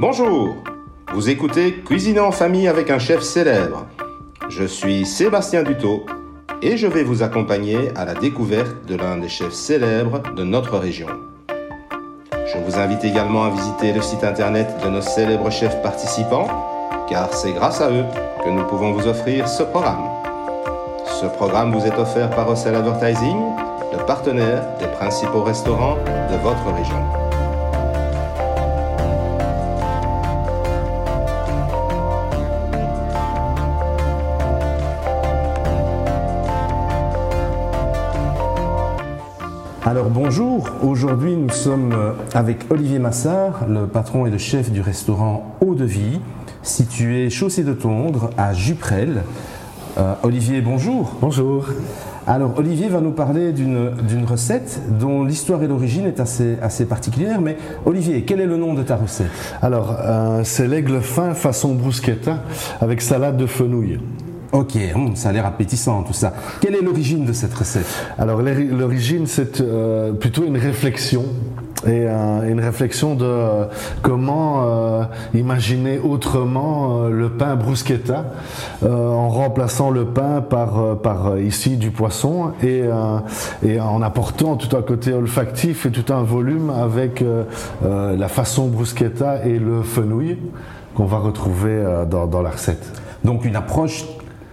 Bonjour, vous écoutez Cuisiner en famille avec un chef célèbre. Je suis Sébastien Dutot et je vais vous accompagner à la découverte de l'un des chefs célèbres de notre région. Je vous invite également à visiter le site internet de nos célèbres chefs participants, car c'est grâce à eux que nous pouvons vous offrir ce programme. Ce programme vous est offert par Russell Advertising, le partenaire des principaux restaurants de votre région. Alors bonjour, aujourd'hui nous sommes avec Olivier Massard, le patron et le chef du restaurant Eau de Vie, situé chaussée de Tondre à Juprel. Euh, Olivier, bonjour. Bonjour. Alors Olivier va nous parler d'une d'une recette dont l'histoire et l'origine est assez, assez particulière, mais Olivier, quel est le nom de ta recette? Alors, euh, c'est l'aigle fin façon bruschetta avec salade de fenouil. Ok, hum, ça a l'air appétissant tout ça. Quelle est l'origine de cette recette? Alors, l'ori- l'origine, c'est euh, plutôt une réflexion. Et euh, une réflexion de euh, comment imaginer autrement le pain bruschetta en remplaçant le pain par, par ici du poisson et, et en apportant tout un côté olfactif et tout un volume avec la façon bruschetta et le fenouil qu'on va retrouver dans, dans la recette. Donc une approche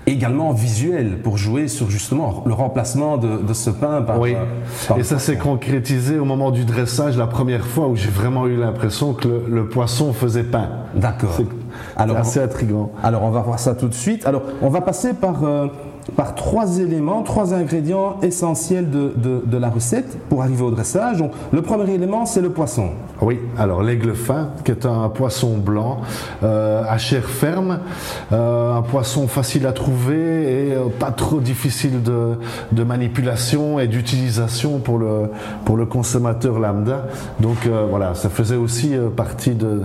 également visuelle pour jouer sur justement le remplacement de, de ce pain par... Oui, euh, par- et ça s'est concrétisé au moment du dressage la première fois où j'ai vraiment eu l'impression que le, le poisson faisait pain. D'accord. C'est assez intriguant. Alors on va voir ça tout de suite. Alors on va passer par, euh, par trois éléments, trois ingrédients essentiels de, de- de la recette pour arriver au dressage. Donc, le premier élément c'est le poisson. Oui, alors l'aigle fin, qui est un poisson blanc euh, à chair ferme, euh, un poisson facile à trouver et euh, pas trop difficile de, de manipulation et d'utilisation pour le, pour le consommateur lambda. Donc voilà, ça faisait aussi partie de,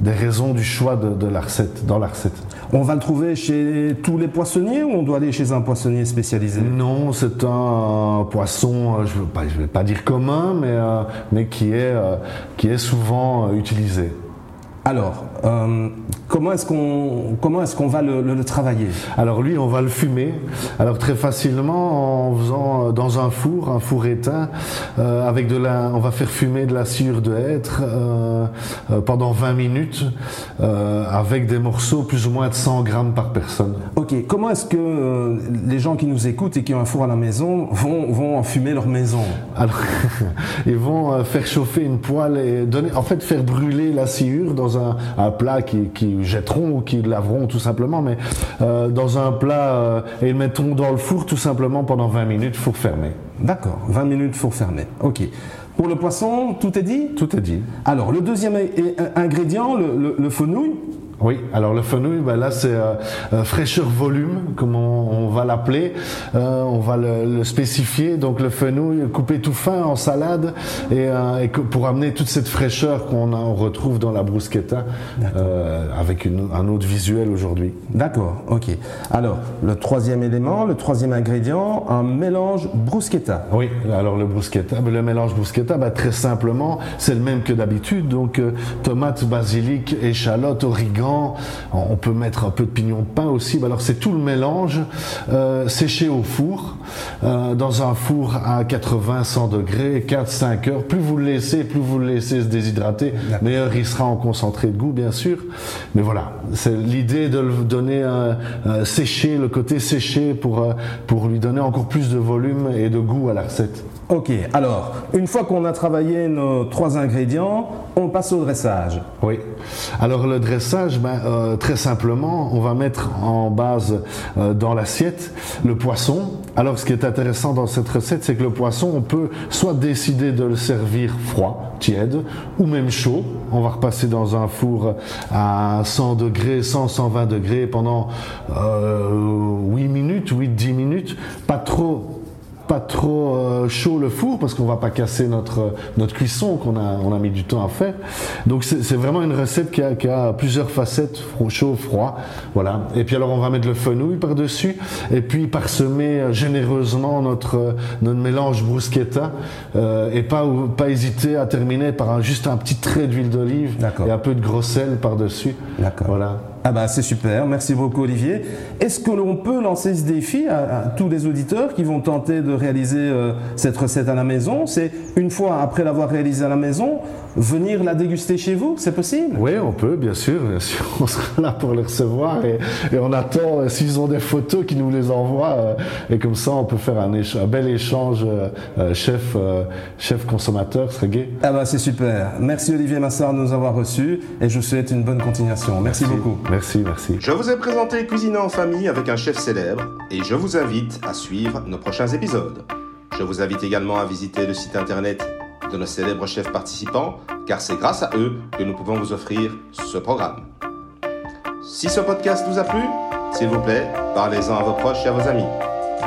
des raisons du choix de, de la recette, dans la recette. On va le trouver chez tous les poissonniers ou on doit aller chez un poissonnier spécialisé Non, c'est un poisson, euh, je ne vais, vais pas dire commun, mais, euh, mais qui, est, euh, qui est souvent utilisé. Alors, euh, comment est-ce qu'on comment est-ce qu'on va le, le- le travailler? Alors lui, on va le fumer. Alors très facilement en faisant euh, dans un four, un four éteint, euh, avec de la, on va faire fumer de la sciure de hêtre euh, pendant 20 minutes, avec des morceaux plus ou moins de 100 grammes par personne. Ok, comment est-ce que les gens qui nous écoutent et qui ont un four à la maison vont, vont enfumer leur maison? Alors, ils vont faire chauffer une poêle et donner, en fait, faire brûler la sciure dans un, un plat qui, qui jetteront ou qui laveront tout simplement, mais euh, dans un plat euh, et ils mettront dans le four tout simplement pendant 20 minutes, four fermé. D'accord, 20 minutes four fermé. Ok. Pour le poisson, tout est dit? Tout est dit. Alors, le deuxième ingrédient, le, le, le fenouil? Oui, alors le fenouil, ben là c'est euh, euh, fraîcheur volume, comme on, on va l'appeler. Euh, on va le, le spécifier. Donc le fenouil coupé tout fin en salade et, pour amener toute cette fraîcheur qu'on on retrouve dans la bruschetta avec une- un autre visuel aujourd'hui. D'accord, ok. Alors, le troisième élément, le troisième ingrédient, un mélange bruschetta. Oui, alors le bruschetta, ben, le mélange bruschetta, ben, très simplement, c'est le même que d'habitude. Donc tomate, basilic, échalote, origan. On peut mettre un peu de pignon de pain aussi. Ben, alors c'est tout le mélange euh, séché au four, euh, dans un four à 80-100 degrés, 4-5 heures. Plus vous le laissez, plus vous le laissez se déshydrater, meilleur il sera en concentré de goût, bien sûr. Mais voilà, c'est l'idée de le donner un séché, le côté séché pour, euh, pour lui donner encore plus de volume et de goût à la recette. Ok, alors, une fois qu'on a travaillé nos trois ingrédients, on passe au dressage. Oui. Alors le dressage, ben, euh, très simplement, on va mettre en base euh, dans l'assiette le poisson. Alors ce qui est intéressant dans cette recette, c'est que le poisson, on peut soit décider de le servir froid, tiède, ou même chaud. On va repasser dans un four à 100 degrés, 100, 120 degrés pendant euh, 8 minutes, 8-10 minutes. Pas trop pas trop euh, chaud le four parce qu'on va pas casser notre notre cuisson qu'on a on a mis du temps à faire. Donc c'est vraiment une recette qui a, qui a plusieurs facettes, chaud, froid, voilà. Et puis alors on va mettre le fenouil par dessus et puis parsemer euh, généreusement notre euh, notre mélange bruschetta euh, et pas pas hésiter à terminer par un, juste un petit trait d'huile d'olive et un peu de gros sel par dessus. Voilà. Ah bah c'est super, merci beaucoup Olivier. Est-ce que l'on peut lancer ce défi à, tous les auditeurs qui vont tenter de réaliser euh, cette recette à la maison? C'est une fois après l'avoir réalisée à la maison, venir la déguster chez vous? C'est possible? Oui, on peut, bien sûr, bien sûr. On sera là pour les recevoir et, on attend, euh, s'ils ont des photos, qu'ils nous les envoient. Euh, et comme ça, on peut faire un, un bel échange chef, chef consommateur, ce serait gai. Ah bah c'est super. Merci Olivier Massard de nous avoir reçus et je vous souhaite une bonne continuation. merci. beaucoup. Merci, merci. Je vous ai présenté Cuisiner en famille avec un chef célèbre et je vous invite à suivre nos prochains épisodes. Je vous invite également à visiter le site internet de nos célèbres chefs participants car c'est grâce à eux que nous pouvons vous offrir ce programme. Si ce podcast vous a plu, s'il vous plaît, parlez-en à vos proches et à vos amis.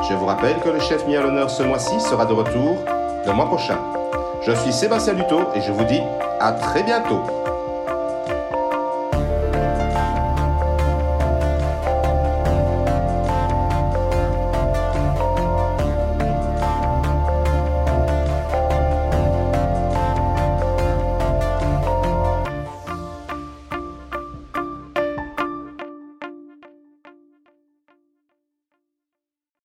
Je vous rappelle que le chef mis à l'honneur ce mois-ci sera de retour le mois prochain. Je suis Sébastien Dutot et je vous dis à très bientôt.